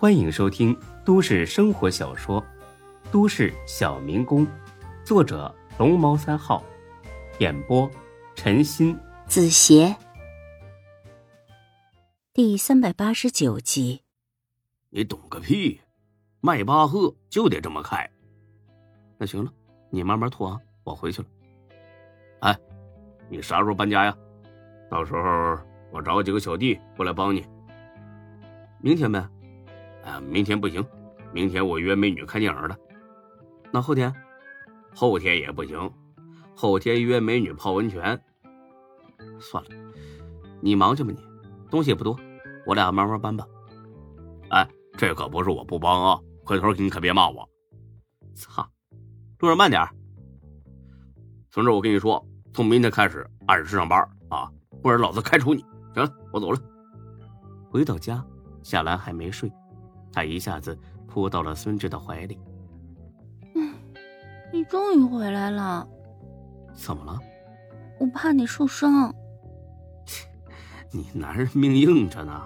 欢迎收听都市生活小说《都市小民工》，作者龙猫三号，演播陈鑫、子邪，第三百八十九集。你懂个屁！迈巴赫就得这么开。那行了，你慢慢拖啊，我回去了。哎，你啥时候搬家呀？到时候我找几个小弟过来帮你。明天呗。哎，明天不行，明天我约美女看电影了。那后天？后天也不行，后天约美女泡温泉。算了，你忙去吧，你东西也不多，我俩慢慢搬吧。哎，这可不是我不帮啊，回头你可别骂我。操，路上慢点。从这，我跟你说，从明天开始按时上班啊，不然老子开除你。行了，我走了。回到家，夏兰还没睡。他一下子扑到了孙志的怀里。嗯，你终于回来了。怎么了？我怕你受伤。你男人命硬着呢。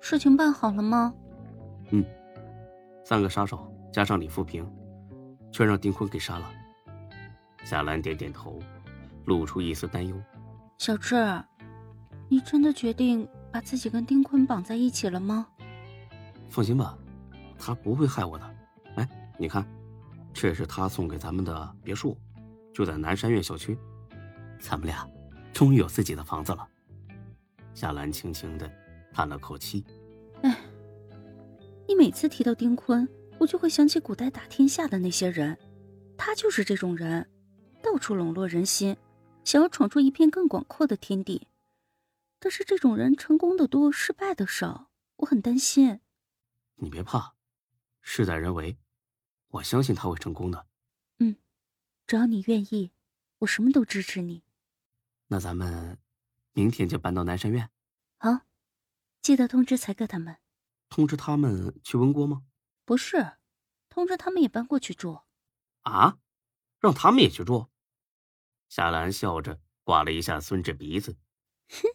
事情办好了吗？嗯，三个杀手加上李富平，全让丁坤给杀了。夏兰点点头，露出一丝担忧。小志，你真的决定把自己跟丁坤绑在一起了吗？放心吧，他不会害我的。哎，你看，这是他送给咱们的别墅，就在南山苑小区。咱们俩终于有自己的房子了。夏兰轻轻的叹了口气。哎，你每次提到丁坤，我就会想起古代打天下的那些人，他就是这种人，到处笼络人心，想要闯出一片更广阔的天地。但是这种人成功的多，失败的少，我很担心。你别怕，事在人为，我相信他会成功的。嗯，只要你愿意，我什么都支持你。那咱们明天就搬到南山院。好，记得通知才哥他们。通知他们去温锅吗？不是，通知他们也搬过去住。啊？让他们也去住？夏兰笑着刮了一下孙志鼻子。哼，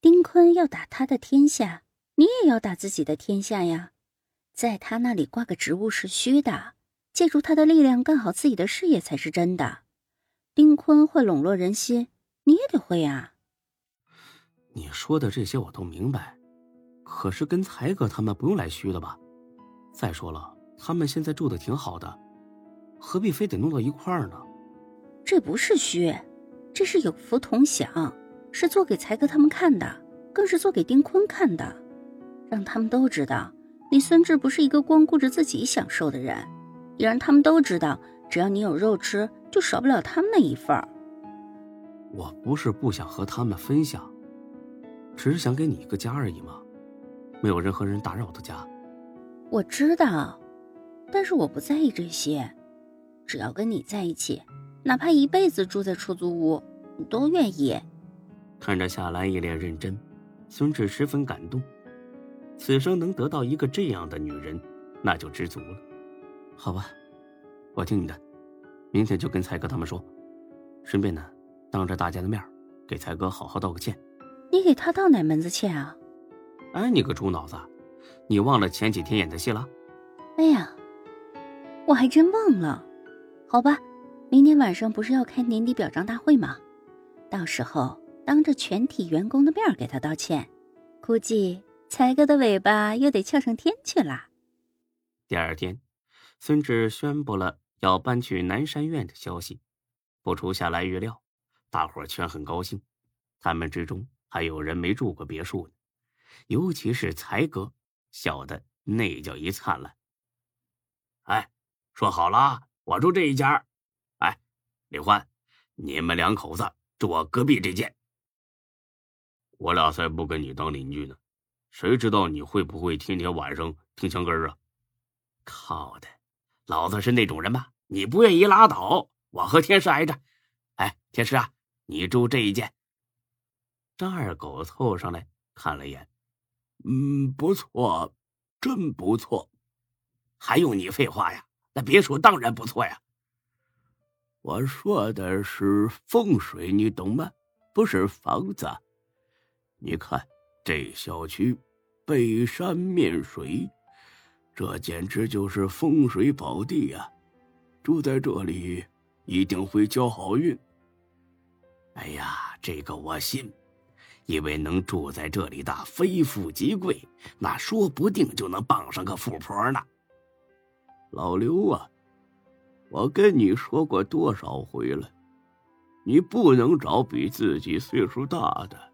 丁坤要打他的天下。你也要打自己的天下呀，在他那里挂个职务是虚的，借助他的力量干好自己的事业才是真的。丁坤会笼络人心，你也得会呀。你说的这些我都明白，可是跟才哥他们不用来虚的吧？再说了，他们现在住的挺好的，何必非得弄到一块儿呢？这不是虚，这是有福同享，是做给才哥他们看的，更是做给丁坤看的。让他们都知道，你孙志不是一个光顾着自己享受的人，也让他们都知道，只要你有肉吃，就少不了他们那一份儿。我不是不想和他们分享，只是想给你一个家而已嘛，没有任何人打扰的家。我知道，但是我不在意这些，只要跟你在一起，哪怕一辈子住在出租屋，我都愿意。看着夏兰一脸认真，孙志十分感动。此生能得到一个这样的女人，那就知足了。好吧，我听你的，明天就跟才哥他们说，顺便呢，当着大家的面给才哥好好道个歉。你给他道哪门子歉啊？哎，你个猪脑子，你忘了前几天演的戏了？哎呀，我还真忘了。好吧，明天晚上不是要开年底表彰大会吗？到时候当着全体员工的面给他道歉，估计。才哥的尾巴又得翘上天去了。第二天，孙志宣布了要搬去南山院的消息，不出夏来预料，大伙儿全很高兴。他们之中还有人没住过别墅呢，尤其是才哥，笑得那叫一灿烂。哎，说好了，我住这一间。哎，李欢，你们两口子住我隔壁这间。我俩才不跟你当邻居呢。谁知道你会不会天天晚上听墙根啊？靠的，老子是那种人吗？你不愿意拉倒，我和天师挨着。哎，天师啊，你住这一间。张二狗凑上来看了一眼，嗯，不错，真不错。还用你废话呀？那别墅当然不错呀。我说的是风水，你懂吗？不是房子。你看。这小区背山面水，这简直就是风水宝地呀！住在这里一定会交好运。哎呀，这个我信，因为能住在这里的非富即贵，那说不定就能傍上个富婆呢。老刘啊，我跟你说过多少回了，你不能找比自己岁数大的，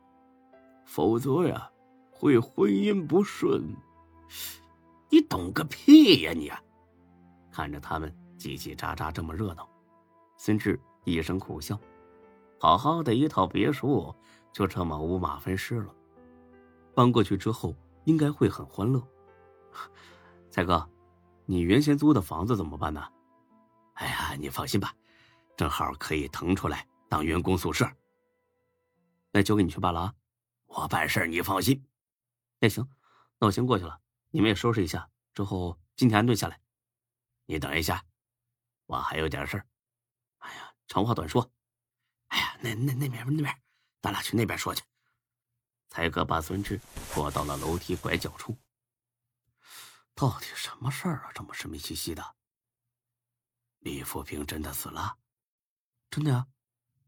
否则呀，会婚姻不顺。你懂个屁呀你！看着他们叽叽喳喳这么热闹，孙志一声苦笑。好好的一套别墅，就这么五马分尸了。搬过去之后，应该会很欢乐。才哥，你原先租的房子怎么办呢？哎呀，你放心吧，正好可以腾出来当员工宿舍。那交给你去办了啊，我办事你放心。那行，那我先过去了，你们也收拾一下，之后今天安顿下来。你等一下，我还有点事儿。哎呀，长话短说。哎呀，那那那边那边，咱俩去那边说去。才哥把孙志拖到了楼梯拐角处。到底什么事儿啊？这么神秘兮兮的。李富平真的死了？真的呀，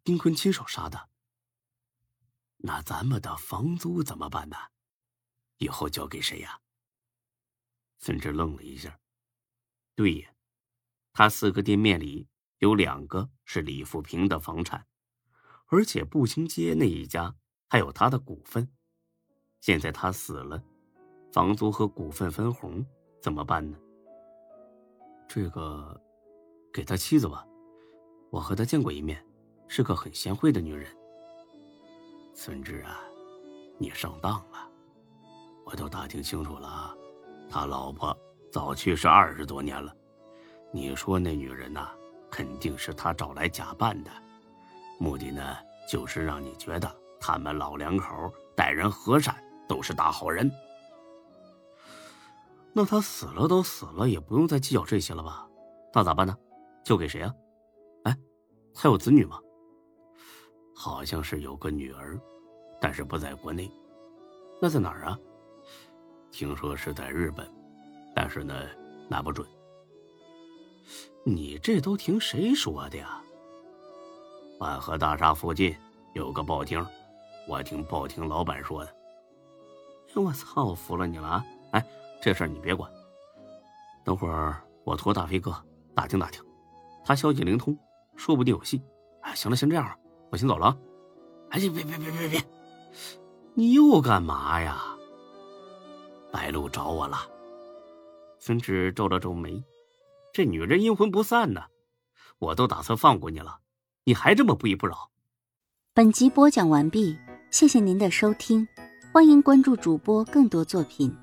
丁坤亲手杀的。那咱们的房租怎么办呢？以后交给谁呀？孙志愣了一下。对呀，他四个店面里有两个是李富平的房产。而且步行街那一家还有他的股份，现在他死了，房租和股份分红怎么办呢？这个，给他妻子吧，我和他见过一面，是个很贤惠的女人。孙志啊，你上当了，我都打听清楚了，他老婆早去世二十多年了，你说那女人呐，肯定是他找来假扮的。目的呢，就是让你觉得他们老两口待人和善，都是大好人。那他死了都死了，也不用再计较这些了吧？那咋办呢？交给谁啊？哎，他有子女吗？好像是有个女儿，但是不在国内。那在哪儿啊？听说是在日本，但是呢，拿不准。你这都听谁说的呀？万和大厦附近有个报厅，我听报厅老板说的。我操，我服了你了啊！哎，这事儿你别管，等会儿我托大飞哥打听打听，他消息灵通，说不定有戏。哎，行了，先这样，我先走了。哎，别别别别别，你又干嘛呀？白露找我了。孙志皱了皱眉，这女人阴魂不散呢，我都打算放过你了。你还这么不依不饶？本集播讲完毕，谢谢您的收听，欢迎关注主播更多作品。